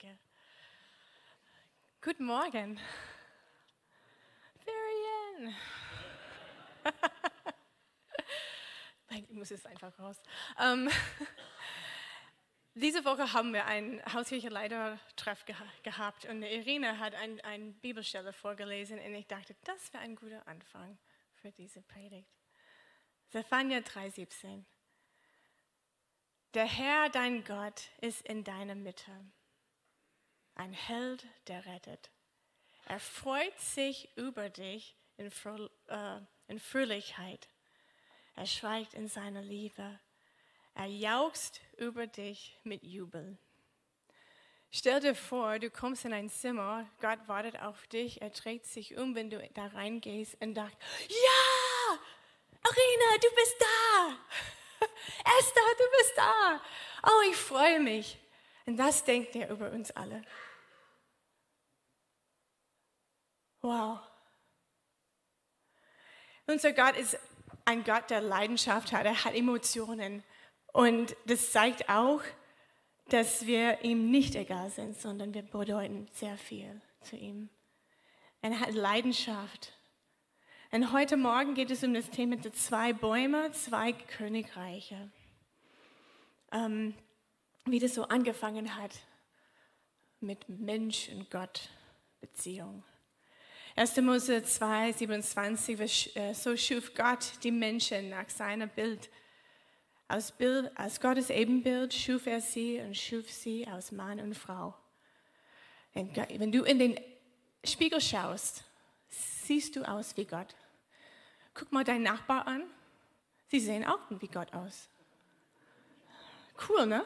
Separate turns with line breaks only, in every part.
Danke. Guten Morgen. Marianne. ich muss es einfach raus. Ähm, diese Woche haben wir einen hausliche Leitertreff geha gehabt und Irene hat eine ein Bibelstelle vorgelesen und ich dachte, das wäre ein guter Anfang für diese Predigt. Zephania 3,17. Der Herr, dein Gott, ist in deiner Mitte. Ein Held, der rettet. Er freut sich über dich in, Fröh äh, in Fröhlichkeit. Er schweigt in seiner Liebe. Er jauchzt über dich mit Jubel. Stell dir vor, du kommst in ein Zimmer, Gott wartet auf dich, er dreht sich um, wenn du da reingehst und sagt, ja, Arena, du bist da. Esther, du bist da. Oh, ich freue mich. Und das denkt er über uns alle. Wow. Unser Gott ist ein Gott, der Leidenschaft hat. Er hat Emotionen. Und das zeigt auch, dass wir ihm nicht egal sind, sondern wir bedeuten sehr viel zu ihm. Er hat Leidenschaft. Und heute Morgen geht es um das Thema der zwei Bäume, zwei Königreiche. Ähm, wie das so angefangen hat mit Mensch und Gott Beziehung. 1. Mose 2, 27, äh, so schuf Gott die Menschen nach seiner Bild. Aus, Bild, aus Gottes Ebenbild schuf er sie und schuf sie aus Mann und Frau. Wenn du in den Spiegel schaust, siehst du aus wie Gott. Guck mal deinen Nachbar an. Sie sehen auch wie Gott aus. Cool, ne?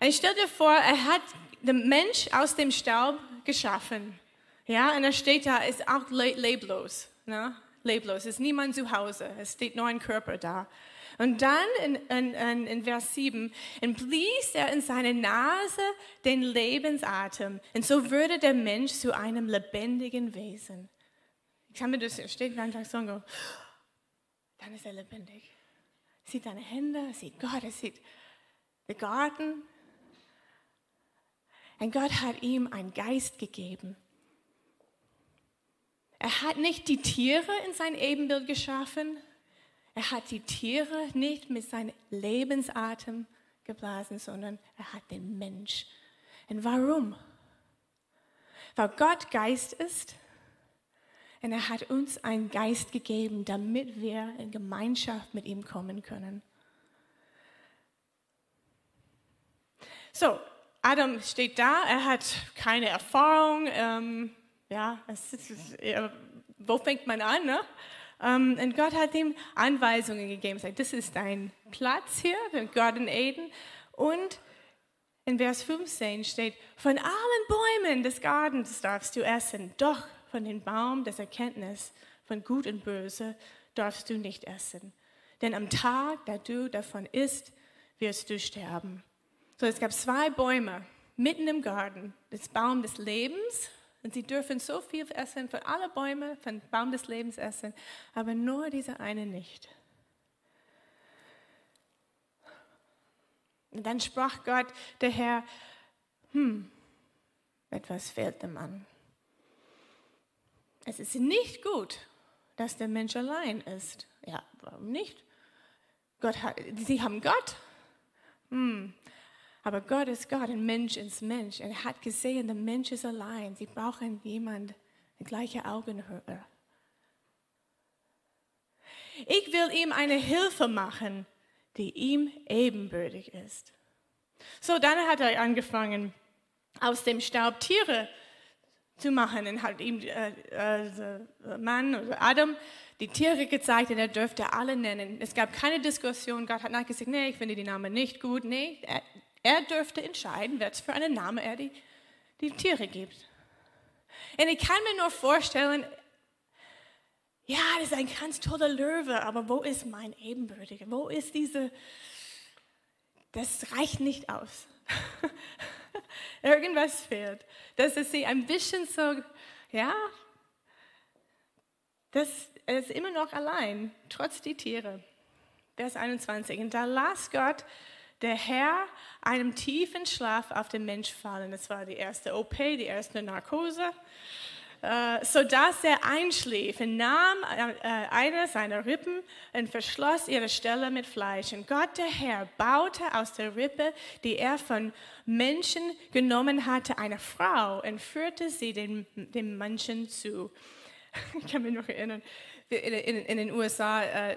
Und stell dir vor, er hat den Mensch aus dem Staub geschaffen. Ja, und er steht da, ist auch leblos. Ne? Leblos, ist niemand zu Hause, es steht nur ein Körper da. Und dann in, in, in, Vers 7, und blies er in seine Nase den Lebensatem. Und so würde der Mensch zu einem lebendigen Wesen. Ich kann mir das stehen einfach so, dann ist er lebendig. Er sieht deine Hände, er sieht Gott, er sieht den Garten. Und Gott hat ihm einen Geist gegeben. Er hat nicht die Tiere in sein Ebenbild geschaffen. Er hat die Tiere nicht mit seinem Lebensatem geblasen, sondern er hat den Mensch. Und warum? Weil Gott Geist ist und er hat uns einen Geist gegeben, damit wir in Gemeinschaft mit ihm kommen können. So, Adam steht da, er hat keine Erfahrung, ähm, ja, ist, wo fängt man an? Ne? Ähm, und Gott hat ihm Anweisungen gegeben. Sagt, das ist dein Platz hier, der Garten Eden. Und in Vers 15 steht, von allen Bäumen des Gartens darfst du essen, doch von dem Baum des Erkenntnis von Gut und Böse darfst du nicht essen. Denn am Tag, da du davon isst, wirst du sterben. So, es gab zwei Bäume mitten im Garten. Das Baum des Lebens und sie dürfen so viel essen, von allen Bäumen, von Baum des Lebens essen, aber nur dieser eine nicht. Und dann sprach Gott, der Herr, hm, etwas fehlt dem Mann. Es ist nicht gut, dass der Mensch allein ist. Ja, warum nicht? Gott hat, sie haben Gott. Hm, aber Gott ist Gott, ein Mensch ist Mensch. Er hat gesehen, der Mensch ist allein. Sie brauchen jemanden mit gleicher Augenhöhe. Ich will ihm eine Hilfe machen, die ihm ebenbürtig ist. So, dann hat er angefangen, aus dem Staub Tiere zu machen und hat ihm äh, äh, Mann oder Adam die Tiere gezeigt und er dürfte alle nennen. Es gab keine Diskussion. Gott hat nicht gesagt, nee, ich finde die Namen nicht gut. Nee, er, er dürfte entscheiden, was für einen Namen er die, die Tiere gibt. Und ich kann mir nur vorstellen, ja, das ist ein ganz toller Löwe, aber wo ist mein Ebenbürtiger? Wo ist diese, das reicht nicht aus. Irgendwas fehlt. Das ist sie ein bisschen so, ja, das ist immer noch allein, trotz die Tiere. Vers 21. Und da las Gott der Herr einem tiefen Schlaf auf den Mensch fallen. Das war die erste OP, die erste Narkose. Äh, sodass er einschlief, und nahm äh, eine seiner Rippen und verschloss ihre Stelle mit Fleisch. Und Gott, der Herr, baute aus der Rippe, die er von Menschen genommen hatte, eine Frau und führte sie dem, dem Menschen zu. Ich kann mich noch erinnern, in, in, in den USA, äh,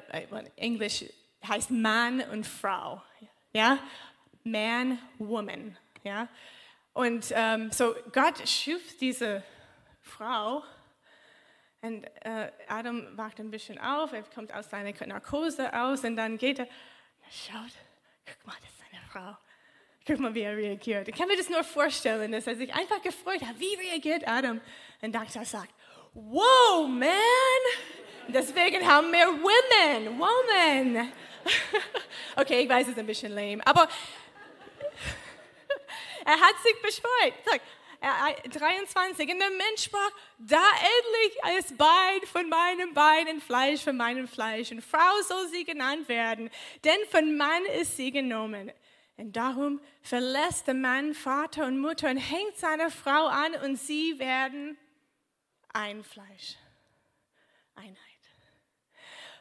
Englisch heißt Mann und Frau. Ja? Man, Woman. Ja? Und ähm, so Gott schuf diese Frau. Und äh, Adam wacht ein bisschen auf, er kommt aus seiner Narkose aus und dann geht er, schaut, guck mal, das ist eine Frau. Guck mal, wie er reagiert. Ich kann mir das nur vorstellen, dass er sich einfach gefreut hat. Wie reagiert Adam? Und dann sagt, wow, man, deswegen haben wir Women, Woman. okay, ich weiß, es ist ein bisschen lame, aber er hat sich befreut. Sag, 23, und der Mensch sprach, da endlich ist Bein von meinem Bein und Fleisch von meinem Fleisch. Und Frau soll sie genannt werden, denn von Mann ist sie genommen. Und darum verlässt der Mann Vater und Mutter und hängt seine Frau an und sie werden ein Fleisch, Einheit.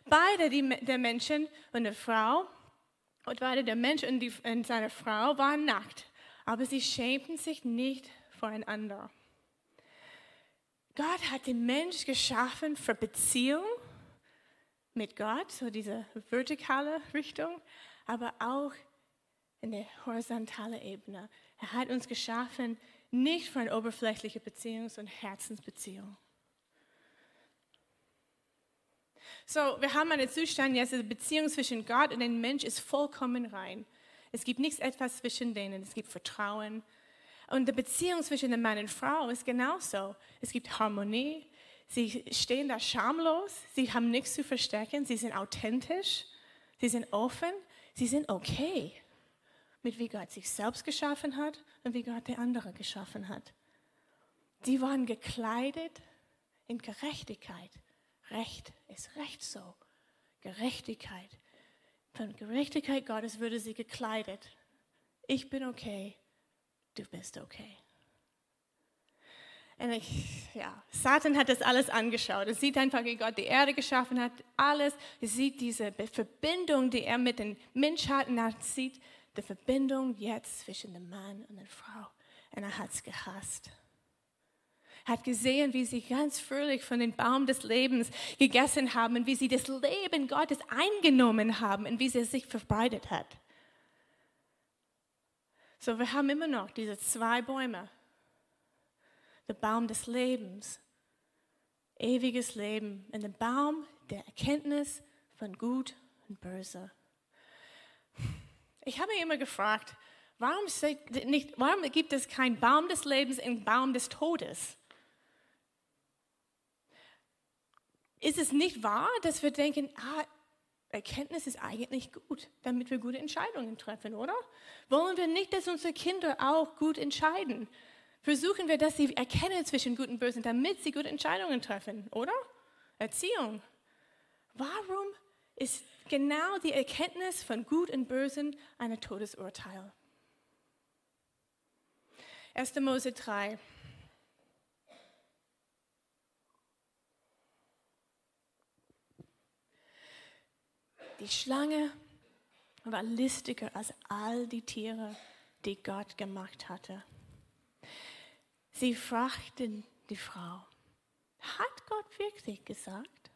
Beide, die, der Menschen und der Frau, und beide der Mensch und, die, und seine Frau waren nackt, aber sie schämten sich nicht voreinander. Gott hat den Mensch geschaffen für Beziehung mit Gott, so diese vertikale Richtung, aber auch in der horizontalen Ebene. Er hat uns geschaffen nicht für eine oberflächliche Beziehung, sondern Herzensbeziehung. So, wir haben einen Zustand jetzt, die Beziehung zwischen Gott und dem Mensch ist vollkommen rein. Es gibt nichts etwas zwischen denen. Es gibt Vertrauen, und die Beziehung zwischen dem Mann und Frau ist genauso. Es gibt Harmonie. Sie stehen da schamlos. Sie haben nichts zu verstecken. Sie sind authentisch. Sie sind offen. Sie sind okay mit wie Gott sich selbst geschaffen hat und wie Gott der andere geschaffen hat. Sie waren gekleidet in Gerechtigkeit. Recht ist Recht so. Gerechtigkeit. Von Gerechtigkeit Gottes würde sie gekleidet. Ich bin okay du bist okay. Und ich, ja, Satan hat das alles angeschaut. Er sieht einfach, wie Gott die Erde geschaffen hat, alles. Er sieht diese Verbindung, die er mit den Menschen hat, sieht die Verbindung jetzt zwischen dem Mann und der Frau. Und er hat es gehasst. Hat gesehen, wie sie ganz fröhlich von dem Baum des Lebens gegessen haben und wie sie das Leben Gottes eingenommen haben und wie sie es sich verbreitet hat. So, wir haben immer noch diese zwei Bäume. Der Baum des Lebens, ewiges Leben und der Baum der Erkenntnis von Gut und Böse. Ich habe mich immer gefragt, warum, nicht, warum gibt es keinen Baum des Lebens und Baum des Todes? Ist es nicht wahr, dass wir denken, ah, Erkenntnis ist eigentlich gut, damit wir gute Entscheidungen treffen, oder? Wollen wir nicht, dass unsere Kinder auch gut entscheiden? Versuchen wir, dass sie erkennen zwischen Gut und Böse, damit sie gute Entscheidungen treffen, oder? Erziehung. Warum ist genau die Erkenntnis von Gut und Bösen ein Todesurteil? 1. Mose 3. Die Schlange war listiger als all die Tiere, die Gott gemacht hatte. Sie fragten die Frau, hat Gott wirklich gesagt,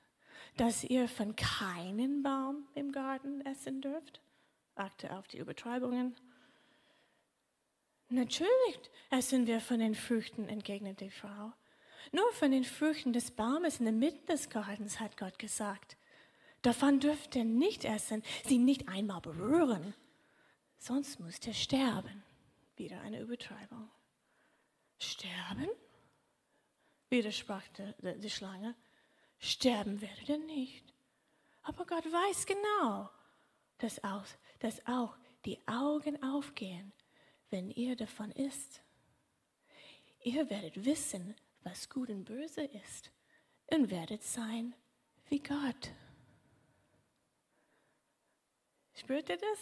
dass ihr von keinem Baum im Garten essen dürft? Achte auf die Übertreibungen. Natürlich essen wir von den Früchten, entgegnete die Frau. Nur von den Früchten des Baumes in der Mitte des Gartens hat Gott gesagt, Davon dürft ihr nicht essen, sie nicht einmal berühren, sonst müsst ihr sterben. Wieder eine Übertreibung. Sterben? Widersprach die, die Schlange. Sterben werdet ihr nicht. Aber Gott weiß genau, dass auch, dass auch die Augen aufgehen, wenn ihr davon isst. Ihr werdet wissen, was gut und böse ist und werdet sein wie Gott. Spürt ihr das?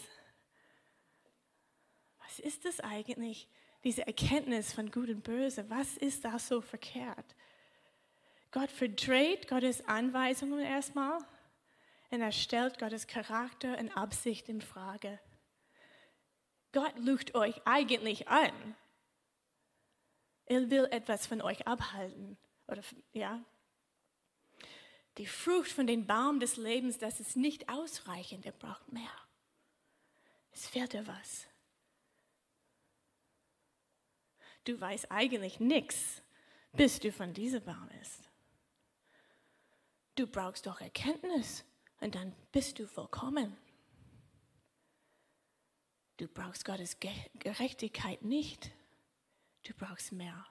Was ist das eigentlich? Diese Erkenntnis von Gut und Böse, was ist da so verkehrt? Gott verdreht Gottes Anweisungen erstmal und er stellt Gottes Charakter und Absicht in Frage. Gott lucht euch eigentlich an. Er will etwas von euch abhalten. Oder, ja. Die Frucht von dem Baum des Lebens, das ist nicht ausreichend. Er braucht mehr. Es fehlt dir was. Du weißt eigentlich nichts, bis du von diesem Baum isst. Du brauchst doch Erkenntnis und dann bist du vollkommen. Du brauchst Gottes Gerechtigkeit nicht. Du brauchst mehr.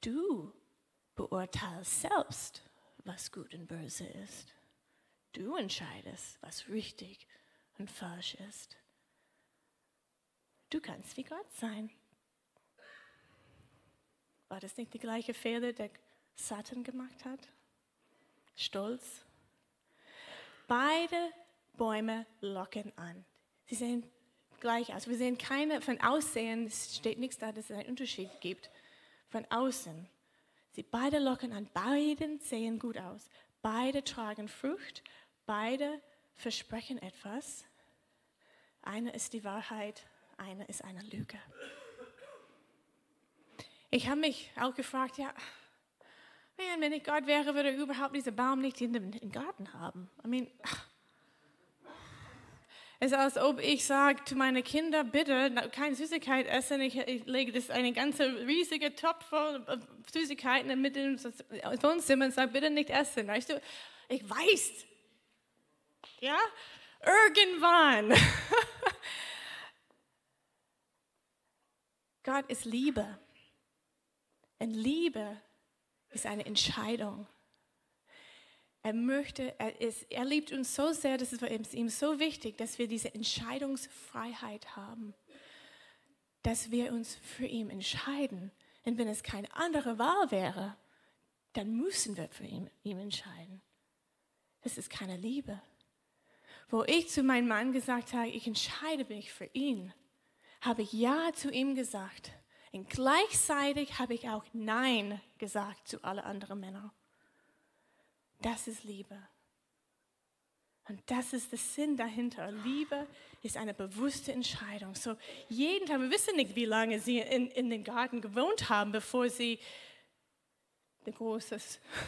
Du beurteilst selbst, was gut und böse ist. Du entscheidest, was richtig und falsch ist. Du kannst wie Gott sein. War das nicht die gleiche Fehler, der Satan gemacht hat? Stolz. Beide Bäume locken an. Sie sehen gleich aus. Wir sehen keine, von Aussehen steht nichts da, dass es einen Unterschied gibt. Von außen. Sie beide locken an, beide sehen gut aus. Beide tragen Frucht, beide versprechen etwas. Eine ist die Wahrheit, eine ist eine Lüge. Ich habe mich auch gefragt, ja, wenn ich Gott wäre, würde er überhaupt diesen Baum nicht in dem Garten haben. I mean, es ist, als ob ich sage zu meinen Kindern, bitte keine Süßigkeit essen. Ich, ich lege das eine ganze riesige Topf voll Süßigkeiten mit dem Wohnzimmer und sage, bitte nicht essen. Weißt du, ich weiß. Ja, irgendwann. Gott ist Liebe. Und Liebe ist eine Entscheidung. Er möchte, er, ist, er liebt uns so sehr, dass es ihm so wichtig, dass wir diese Entscheidungsfreiheit haben, dass wir uns für ihn entscheiden. Und wenn es keine andere Wahl wäre, dann müssen wir für ihn, ihn entscheiden. Das ist keine Liebe. Wo ich zu meinem Mann gesagt habe, ich entscheide mich für ihn, habe ich Ja zu ihm gesagt. Und gleichzeitig habe ich auch Nein gesagt zu allen anderen Männern. Das ist Liebe. Und das ist der Sinn dahinter. Liebe ist eine bewusste Entscheidung. So jeden Tag, wir wissen nicht, wie lange sie in, in den Garten gewohnt haben, bevor sie eine große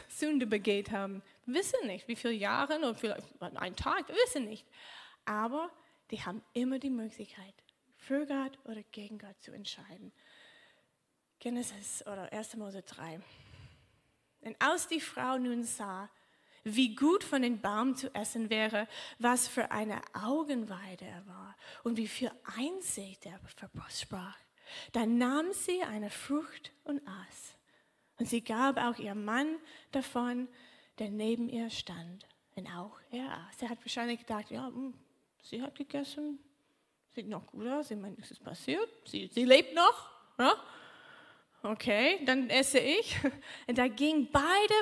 Sünde begeht haben. Wir wissen nicht, wie viele Jahre oder vielleicht einen Tag, wir wissen nicht. Aber die haben immer die Möglichkeit, für Gott oder gegen Gott zu entscheiden. Genesis oder 1. Mose 3. Und als die Frau nun sah, wie gut von den Baum zu essen wäre, was für eine Augenweide er war und wie viel Einsicht er versprach. Dann nahm sie eine Frucht und aß. Und sie gab auch ihrem Mann davon, der neben ihr stand. Und auch er aß. Er hat wahrscheinlich gedacht, ja, hm, sie hat gegessen, sieht noch gut aus, ich meine, nichts ist passiert, sie, sie lebt noch. Ja? Okay, dann esse ich. Und da ging beide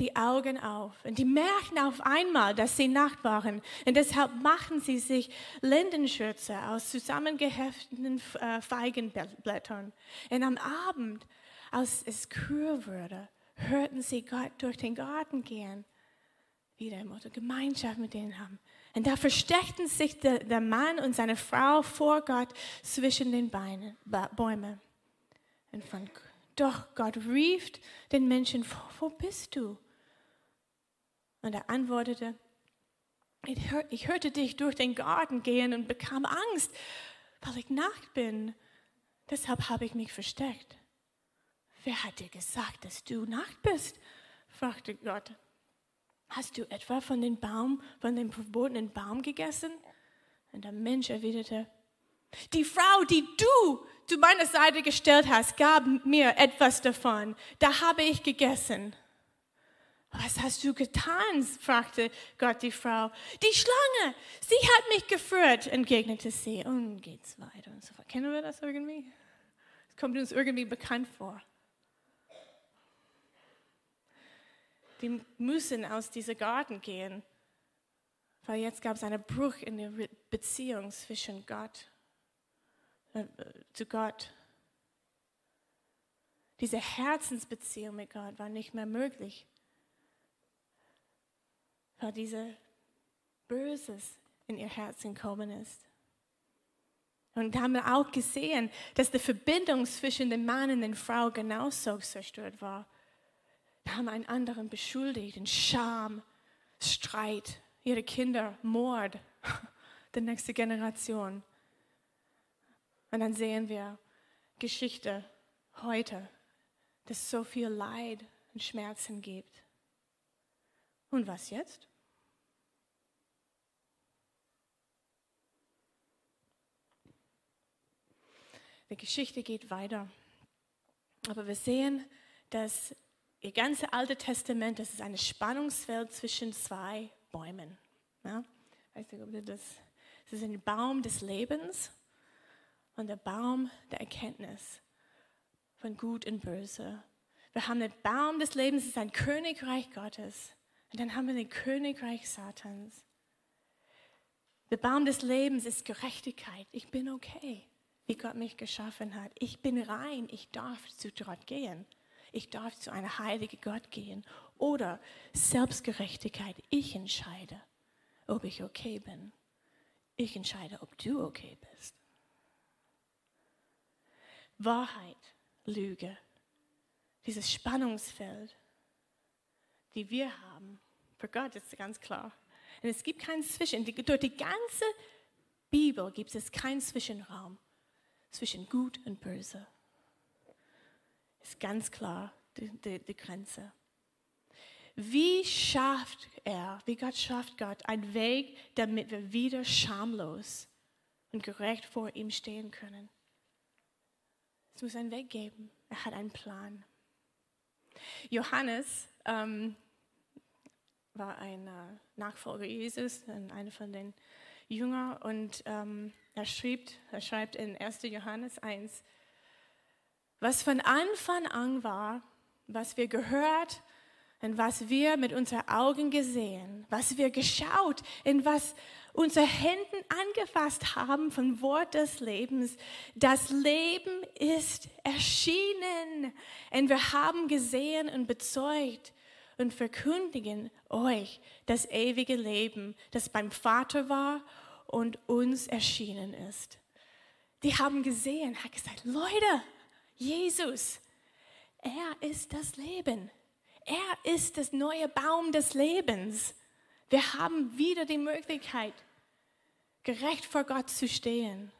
die Augen auf und die merken auf einmal, dass sie nackt waren. Und deshalb machen sie sich Lindenschürze aus zusammengehefteten äh, Feigenblättern. Und am Abend, als es kühl wurde, hörten sie Gott durch den Garten gehen. Wieder im Motto, Gemeinschaft mit denen haben. Und da versteckten sich der, der Mann und seine Frau vor Gott zwischen den Beinen, Bäumen. Und von, doch Gott rief den Menschen, wo bist du? Und er antwortete, ich hörte dich durch den Garten gehen und bekam Angst, weil ich nackt bin. Deshalb habe ich mich versteckt. Wer hat dir gesagt, dass du nackt bist? fragte Gott. Hast du etwa von dem Baum, von dem verbotenen Baum gegessen? Und der Mensch erwiderte, die Frau, die du zu meiner Seite gestellt hast, gab mir etwas davon. Da habe ich gegessen. Was hast du getan? fragte Gott die Frau. Die Schlange, sie hat mich geführt, entgegnete sie. Und geht's weiter und so fort. Kennen wir das irgendwie? Es kommt uns irgendwie bekannt vor. Die müssen aus diesem Garten gehen, weil jetzt gab es einen Bruch in der Beziehung zwischen Gott äh, zu Gott. Diese Herzensbeziehung mit Gott war nicht mehr möglich, weil diese Böses in ihr Herzen gekommen ist. Und haben wir auch gesehen, dass die Verbindung zwischen dem Mann und der Frau genauso zerstört war. Da haben einen anderen beschuldigt, in Scham, Streit, ihre Kinder, Mord, die nächste Generation. Und dann sehen wir Geschichte heute, dass es so viel Leid und Schmerzen gibt. Und was jetzt? Die Geschichte geht weiter. Aber wir sehen, dass ihr ganze Alte Testament, das ist ein Spannungsfeld zwischen zwei Bäumen. Ja? Weißt du, das, das ist ein Baum des Lebens und der Baum der Erkenntnis von Gut und Böse. Wir haben den Baum des Lebens, das ist ein Königreich Gottes. Und dann haben wir den Königreich Satans. Der Baum des Lebens ist Gerechtigkeit. Ich bin okay, wie Gott mich geschaffen hat. Ich bin rein. Ich darf zu Gott gehen. Ich darf zu einem heiligen Gott gehen. Oder Selbstgerechtigkeit. Ich entscheide, ob ich okay bin. Ich entscheide, ob du okay bist. Wahrheit, Lüge, dieses Spannungsfeld, die wir haben, für Gott ist ganz klar. Und es gibt keinen Zwischen. Durch die ganze Bibel gibt es keinen Zwischenraum zwischen Gut und Böse. Ist ganz klar die, die, die Grenze. Wie schafft er, wie Gott schafft Gott einen Weg, damit wir wieder schamlos und gerecht vor ihm stehen können? Es muss einen Weg geben. Er hat einen Plan. Johannes ähm, war ein äh, Nachfolger Jesus, einer von den Jüngern, und ähm, er, schrieb, er schreibt in 1. Johannes 1, was von Anfang an war, was wir gehört und was wir mit unseren Augen gesehen, was wir geschaut und was unsere Hände angefasst haben vom Wort des Lebens. Das Leben ist erschienen und wir haben gesehen und bezeugt und verkündigen euch das ewige Leben, das beim Vater war und uns erschienen ist. Die haben gesehen, hat gesagt, Leute, Jesus, er ist das Leben. Er ist das neue Baum des Lebens. Wir haben wieder die Möglichkeit, gerecht vor Gott zu stehen.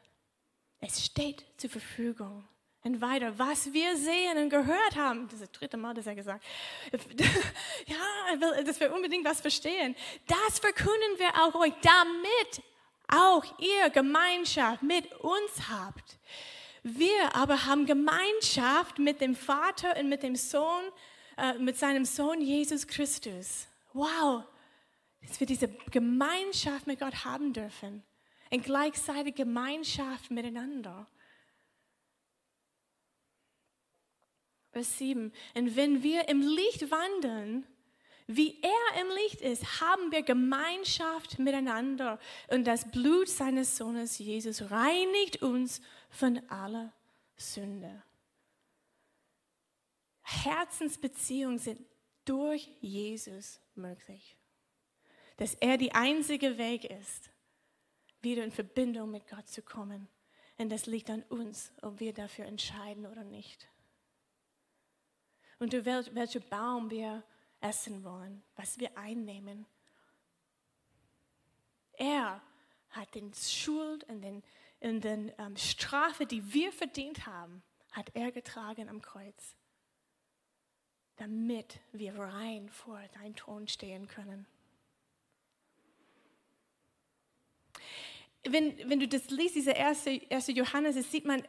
Es steht zur Verfügung. Und weiter, was wir sehen und gehört haben, das ist das dritte Mal, das er gesagt ja, dass wir unbedingt was verstehen, das verkünden wir auch euch, damit auch ihr Gemeinschaft mit uns habt. Wir aber haben Gemeinschaft mit dem Vater und mit dem Sohn, äh, mit seinem Sohn Jesus Christus. Wow, dass wir diese Gemeinschaft mit Gott haben dürfen. Und gleichzeitig Gemeinschaft miteinander. Vers 7. Und wenn wir im Licht wandeln, wie er im Licht ist, haben wir Gemeinschaft miteinander. Und das Blut seines Sohnes Jesus reinigt uns von aller Sünde. Herzensbeziehungen sind durch Jesus möglich. Dass er die einzige Weg ist, wieder in Verbindung mit Gott zu kommen. Und das liegt an uns, ob wir dafür entscheiden oder nicht. Und durch welchen Baum wir essen wollen, was wir einnehmen. Er hat den Schuld und den, und den ähm, Strafe, die wir verdient haben, hat er getragen am Kreuz, damit wir rein vor dein Thron stehen können. Wenn, wenn du das liest, diese erste, erste Johannes, das sieht man,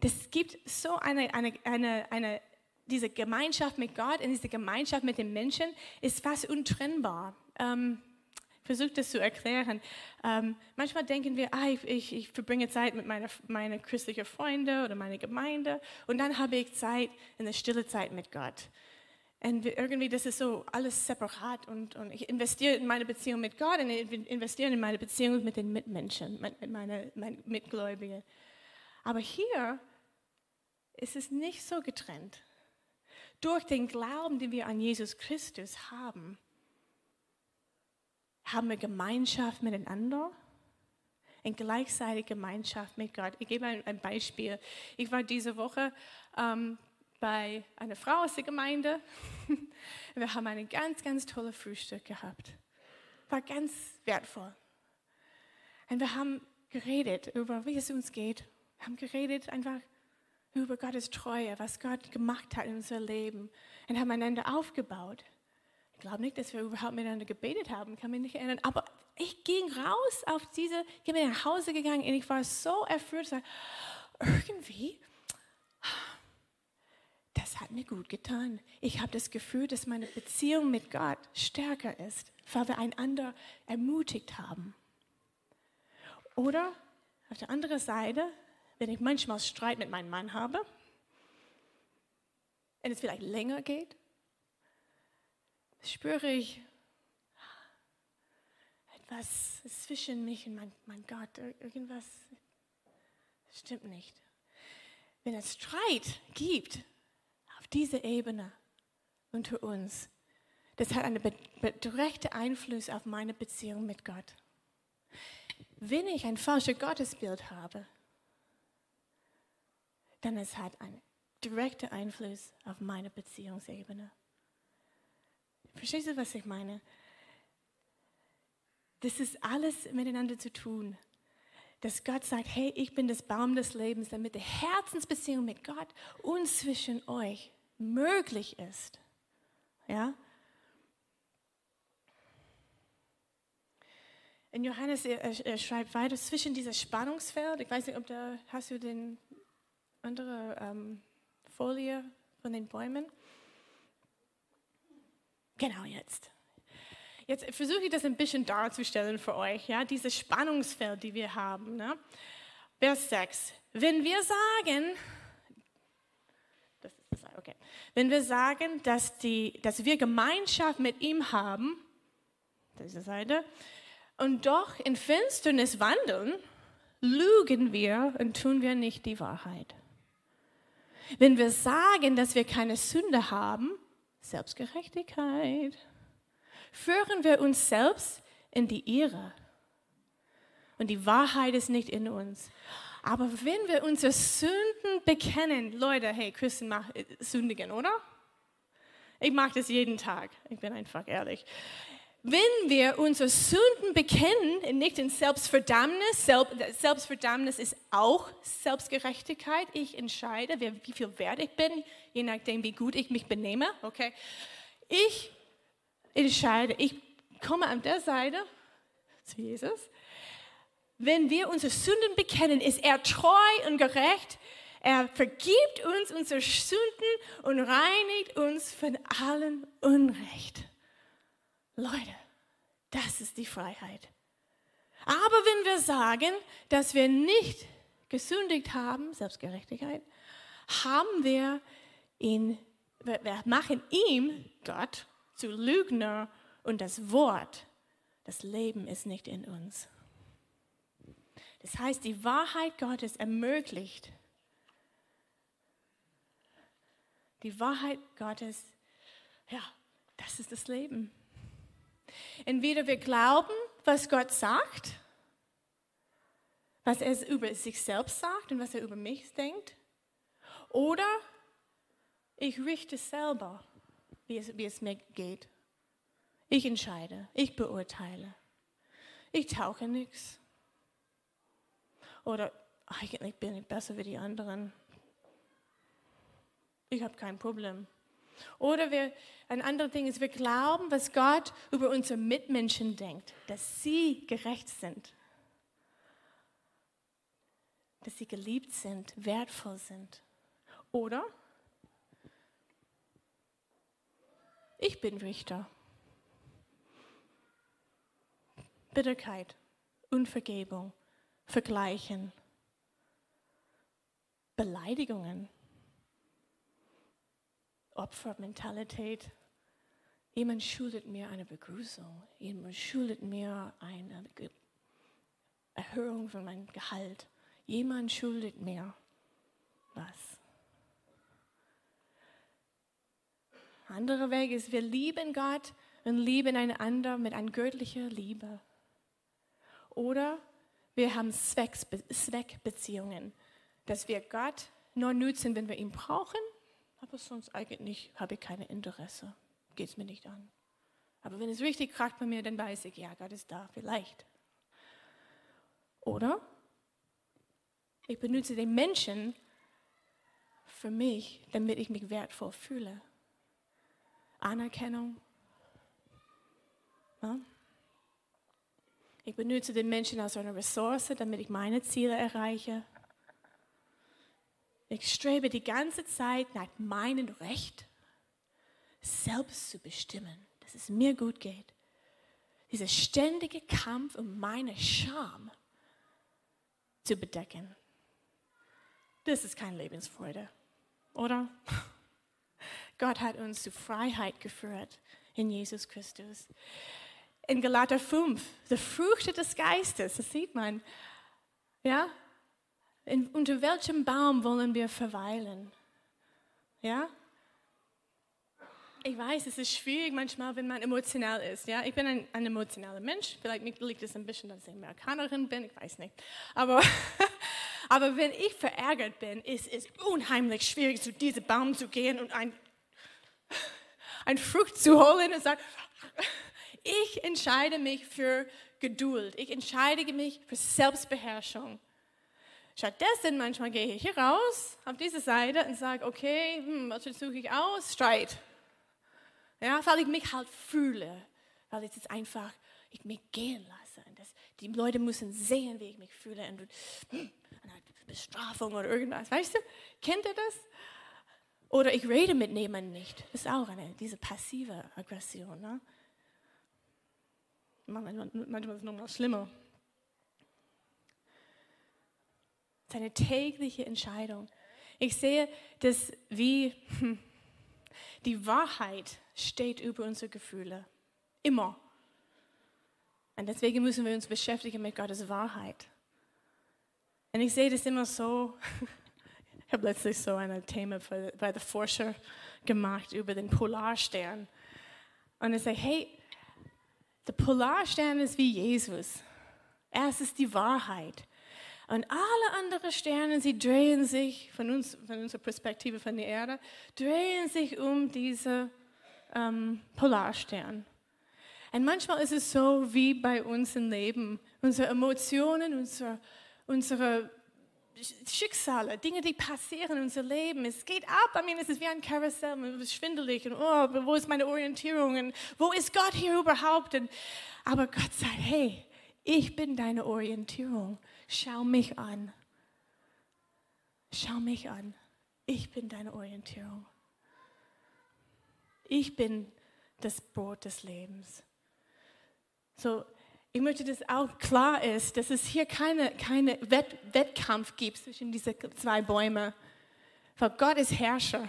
das gibt so eine, eine, eine, eine diese Gemeinschaft mit Gott und diese Gemeinschaft mit den Menschen ist fast untrennbar. Ähm, versuche das zu erklären. Ähm, manchmal denken wir, ah, ich, ich, verbringe Zeit mit meinen meine christlichen Freunden oder meiner Gemeinde und dann habe ich Zeit, in der stille Zeit mit Gott. Und irgendwie, das ist so alles separat und, und ich investiere in meine Beziehung mit Gott und investiere in meine Beziehung mit den Mitmenschen, mit, mit meinen mein Mitgläubigen. Aber hier ist es nicht so getrennt. Durch den Glauben, den wir an Jesus Christus haben, haben wir Gemeinschaft miteinander und gleichzeitig Gemeinschaft mit Gott. Ich gebe ein, Beispiel. Ich war diese Woche ähm, bei einer Frau aus der Gemeinde. Wir haben ein ganz, ganz tolles Frühstück gehabt. War ganz wertvoll. Und wir haben geredet über, wie es uns geht. Wir haben geredet einfach über Gottes Treue, was Gott gemacht hat in unser Leben. Und haben einander aufgebaut. Ich glaube nicht, dass wir überhaupt miteinander gebetet haben, kann mich nicht erinnern. Aber ich ging raus auf diese, ich bin nach Hause gegangen und ich war so erfüllt. Irgendwie das hat mir gut getan. Ich habe das Gefühl, dass meine Beziehung mit Gott stärker ist, weil wir einander ermutigt haben. Oder auf der anderen Seite, wenn ich manchmal Streit mit meinem Mann habe und es vielleicht länger geht, spüre ich etwas zwischen mich und mein, mein Gott. Irgendwas stimmt nicht. Wenn es Streit gibt, diese Ebene unter uns, das hat einen direkten Einfluss auf meine Beziehung mit Gott. Wenn ich ein falsches Gottesbild habe, dann es hat einen direkten Einfluss auf meine Beziehungsebene. Verstehst du, was ich meine? Das ist alles miteinander zu tun. Dass Gott sagt, hey, ich bin das Baum des Lebens, damit die Herzensbeziehung mit Gott und zwischen euch möglich ist. Ja? In Johannes, er, er, schreibt weiter zwischen dieses Spannungsfeld, ich weiß nicht, ob da hast du den andere ähm, Folie von den Bäumen. Genau jetzt. Jetzt versuche ich das ein bisschen darzustellen für euch, ja, dieses Spannungsfeld, die wir haben. Ne? Vers 6. Wenn wir sagen, Okay. Wenn wir sagen, dass, die, dass wir Gemeinschaft mit ihm haben, diese Seite, und doch in Finsternis wandeln, lügen wir und tun wir nicht die Wahrheit. Wenn wir sagen, dass wir keine Sünde haben, Selbstgerechtigkeit, führen wir uns selbst in die Irre. Und die Wahrheit ist nicht in uns. Aber wenn wir unsere Sünden bekennen, Leute, hey, Christen machen äh, sündigen, oder? Ich mache das jeden Tag. Ich bin einfach ehrlich. Wenn wir unsere Sünden bekennen, nicht in Selbstverdammnis, Selbstverdammnis ist auch Selbstgerechtigkeit. Ich entscheide, wie viel wert ich bin, je nachdem, wie gut ich mich benehme. Okay, ich entscheide, ich komme an der Seite zu Jesus wenn wir unsere Sünden bekennen, ist er treu und gerecht. Er vergibt uns unsere Sünden und reinigt uns von allem Unrecht. Leute, das ist die Freiheit. Aber wenn wir sagen, dass wir nicht gesündigt haben, Selbstgerechtigkeit, haben wir ihn, wir machen ihm, Gott, zu Lügner und das Wort, das Leben ist nicht in uns. Das heißt, die Wahrheit Gottes ermöglicht, die Wahrheit Gottes, ja, das ist das Leben. Entweder wir glauben, was Gott sagt, was er über sich selbst sagt und was er über mich denkt, oder ich richte selber, wie es, wie es mir geht. Ich entscheide, ich beurteile. Ich tauche nichts. Oder eigentlich bin ich besser wie die anderen. Ich habe kein Problem. Oder wir, ein anderes Ding ist, wir glauben, was Gott über unsere Mitmenschen denkt, dass sie gerecht sind, dass sie geliebt sind, wertvoll sind. Oder ich bin Richter. Bitterkeit, Unvergebung, vergleichen. Beleidigungen. Opfermentalität. Jemand schuldet mir eine Begrüßung. Jemand schuldet mir eine Erhöhung von meinem Gehalt. Jemand schuldet mir was. Anderer Weg ist, wir lieben Gott und lieben einander mit einer göttlicher Liebe. Oder wir haben Zweckbeziehungen, dass wir Gott nur nutzen, wenn wir ihn brauchen, aber sonst eigentlich habe ich kein Interesse geht es mir nicht an. Aber wenn es richtig kracht bei mir, dann weiß ich, ja, Gott ist da, vielleicht. Oder ich benutze den Menschen für mich, damit ich mich wertvoll fühle. Anerkennung. Ja? Ich benutze den Menschen als eine Ressource, damit ich meine Ziele erreiche. Ich strebe die ganze Zeit nach meinem Recht selbst zu bestimmen, dass es mir gut geht. Dieser ständige Kampf, um meine Scham zu bedecken. Das ist keine Lebensfreude, oder? Gott hat uns zu Freiheit geführt in Jesus Christus. In Galater 5, die Früchte des Geistes, das sieht man. Ja? In, unter welchem Baum wollen wir verweilen? Ja? ich weiß, es ist schwierig manchmal, wenn man emotional ist. Ja? Ich bin ein, ein emotionaler Mensch. Vielleicht liegt es ein bisschen, dass ich Amerikanerin bin, ich weiß nicht. Aber, aber wenn ich verärgert bin, ist es unheimlich schwierig, zu diesem Baum zu gehen und ein, ein Frucht zu holen und sagen, ich entscheide mich für Geduld. Ich entscheide mich für Selbstbeherrschung. Stattdessen manchmal gehe ich hier raus auf diese Seite und sage, okay, hm, was suche ich aus? Streit. Ja, weil ich mich halt fühle, weil ich es einfach ich mich gehen lasse. Und das, die Leute müssen sehen, wie ich mich fühle. Und, hm, Bestrafung oder irgendwas. Weißt du, kennt ihr das? Oder ich rede mit jemandem nicht. Das ist auch eine, diese passive Aggression. Ne? Manchmal, ist es noch mal schlimmer. Es ist eine tägliche Entscheidung. Ich sehe das wie hm, die Wahrheit steht über unsere Gefühle. Immer. Und deswegen müssen wir uns beschäftigen mit Gottes Wahrheit. Und ich sehe das immer so. Ich habe letztlich so ein Thema bei der Forscher gemacht über den Polarstern. Und ich sage, hey, der Polarstern ist wie Jesus. Er ist die Wahrheit. Und alle anderen Sterne, sie drehen sich, von, uns, von unserer Perspektive von der Erde, drehen sich um diese ähm, Polarstern. Und manchmal ist es so wie bei uns im Leben. Unsere Emotionen, unsere, unsere Schicksale, Dinge, die passieren in unserem Leben. Es geht ab. I mean, es ist wie ein Karussell, man ist schwindelig. Und, oh, wo ist meine Orientierung? Und wo ist Gott hier überhaupt? Und, aber Gott sagt, hey, ich bin deine Orientierung. Schau mich an. Schau mich an. Ich bin deine Orientierung. Ich bin das Brot des Lebens. So, ich möchte, dass auch klar ist, dass es hier keine, keine Wett, Wettkampf gibt zwischen diesen zwei Bäumen. Weil Gott ist Herrscher.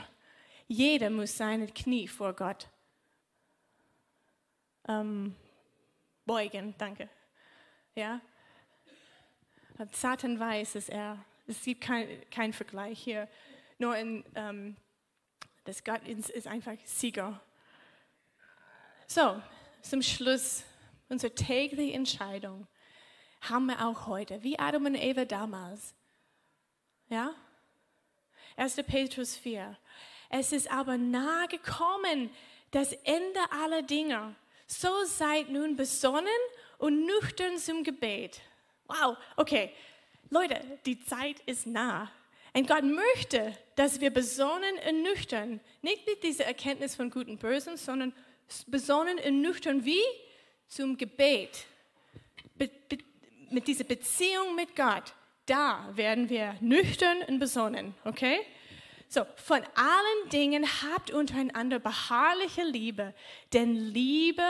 Jeder muss seine Knie vor Gott ähm, beugen. Danke. Ja? Satan weiß, dass er, es gibt keinen kein Vergleich hier. Nur in ähm, das Gott ist einfach Sieger. So, zum Schluss, unsere tägliche Entscheidung haben wir auch heute, wie Adam und Eva damals. Ja? 1. Petrus 4. Es ist aber nahe gekommen, das Ende aller Dinge. So seid nun besonnen und nüchtern zum Gebet. Wow, okay. Leute, die Zeit ist nah. Und Gott möchte, dass wir besonnen und nüchtern, nicht mit dieser Erkenntnis von Gut und Bösen, sondern besonnen und nüchtern wie? Zum Gebet. Be be mit dieser Beziehung mit Gott, da werden wir nüchtern und besonnen, okay? So, von allen Dingen habt untereinander beharrliche Liebe, denn Liebe,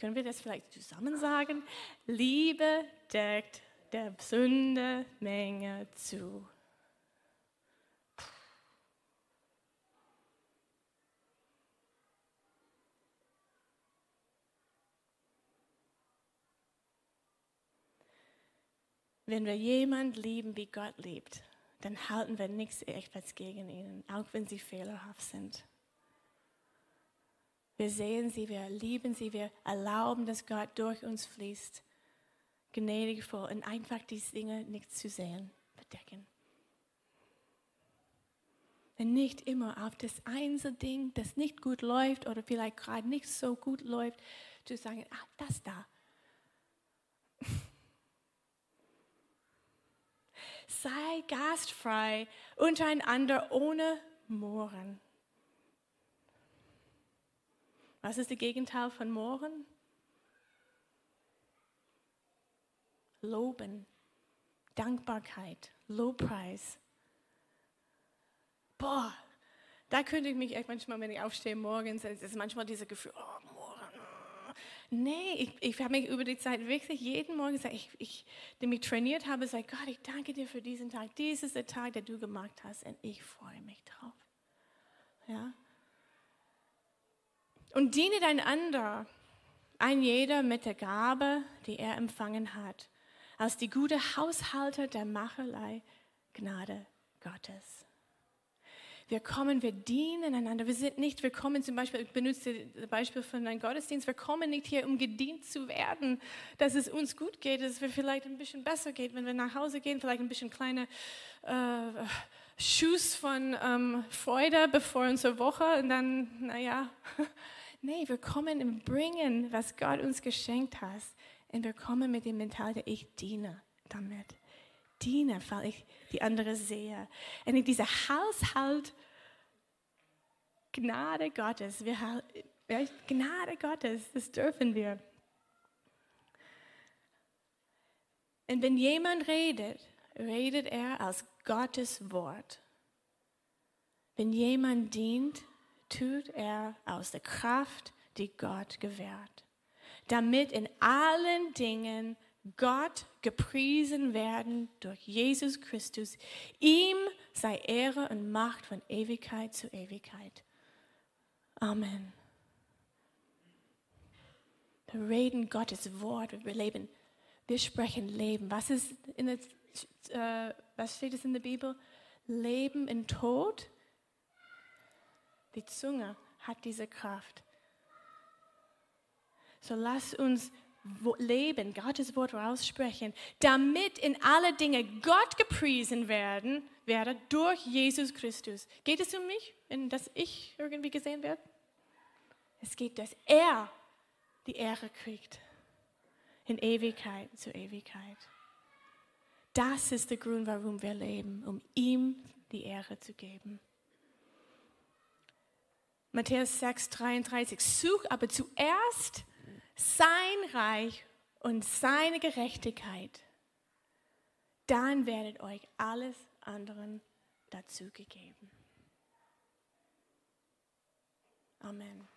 können wir das vielleicht zusammen sagen? Liebe deckt der Sünde Menge zu. Wenn wir jemand lieben, wie Gott liebt, dann halten wir nichts etwas gegen ihn, auch wenn sie fehlerhaft sind. Wir sehen sie, wir lieben sie, wir erlauben, dass Gott durch uns fließt, gnädig vor und einfach diese Dinge nicht zu sehen, bedecken. Und nicht immer auf das einzelne Ding, das nicht gut läuft oder vielleicht gerade nicht so gut läuft, zu sagen, ah, das da. Sei gastfrei untereinander ohne Mohren. Was ist das Gegenteil von Mohren? Loben, Dankbarkeit, Lobpreis. Boah, da könnte ich mich echt manchmal, wenn ich aufstehe morgens, es ist manchmal dieses Gefühl, oh, morgen. Nee, ich, ich habe mich über die Zeit wirklich jeden Morgen gesagt, ich, ich, den ich trainiert habe, sage Gott, ich danke dir für diesen Tag. Dies ist der Tag, den du gemacht hast und ich freue mich drauf. Ja? Und diene einander, ein jeder mit der Gabe, die er empfangen hat, als die gute Haushalter der Macherlei Gnade Gottes. Wir kommen, wir dienen einander. Wir sind nicht, wir kommen zum Beispiel, ich benutze das Beispiel von einem Gottesdienst, wir kommen nicht hier, um gedient zu werden, dass es uns gut geht, dass es vielleicht ein bisschen besser geht, wenn wir nach Hause gehen, vielleicht ein bisschen kleine äh, Schuss von ähm, Freude bevor unsere Woche und dann, naja. Nee, wir kommen und bringen, was Gott uns geschenkt hat. Und wir kommen mit dem Mental, der ich diene damit. Diene, weil ich die andere sehe. Und in dieser Haushalt Gnade Gottes, wir, Gnade Gottes, das dürfen wir. Und wenn jemand redet, redet er aus Gottes Wort. Wenn jemand dient, tut er aus der Kraft, die Gott gewährt, damit in allen Dingen Gott gepriesen werden durch Jesus Christus. Ihm sei Ehre und Macht von Ewigkeit zu Ewigkeit. Amen. Wir reden Gottes Wort, wir leben, wir sprechen Leben. Was, ist in der, äh, was steht es in der Bibel? Leben in Tod die Zunge hat diese Kraft. So lass uns leben, Gottes Wort aussprechen, damit in alle Dinge Gott gepriesen werden werde durch Jesus Christus. Geht es um mich, dass ich irgendwie gesehen werde? Es geht, dass er die Ehre kriegt in Ewigkeit zu Ewigkeit. Das ist der Grund, warum wir leben, um ihm die Ehre zu geben. Matthäus 6, 33. Such aber zuerst sein Reich und seine Gerechtigkeit. Dann werdet euch alles anderen dazu gegeben. Amen.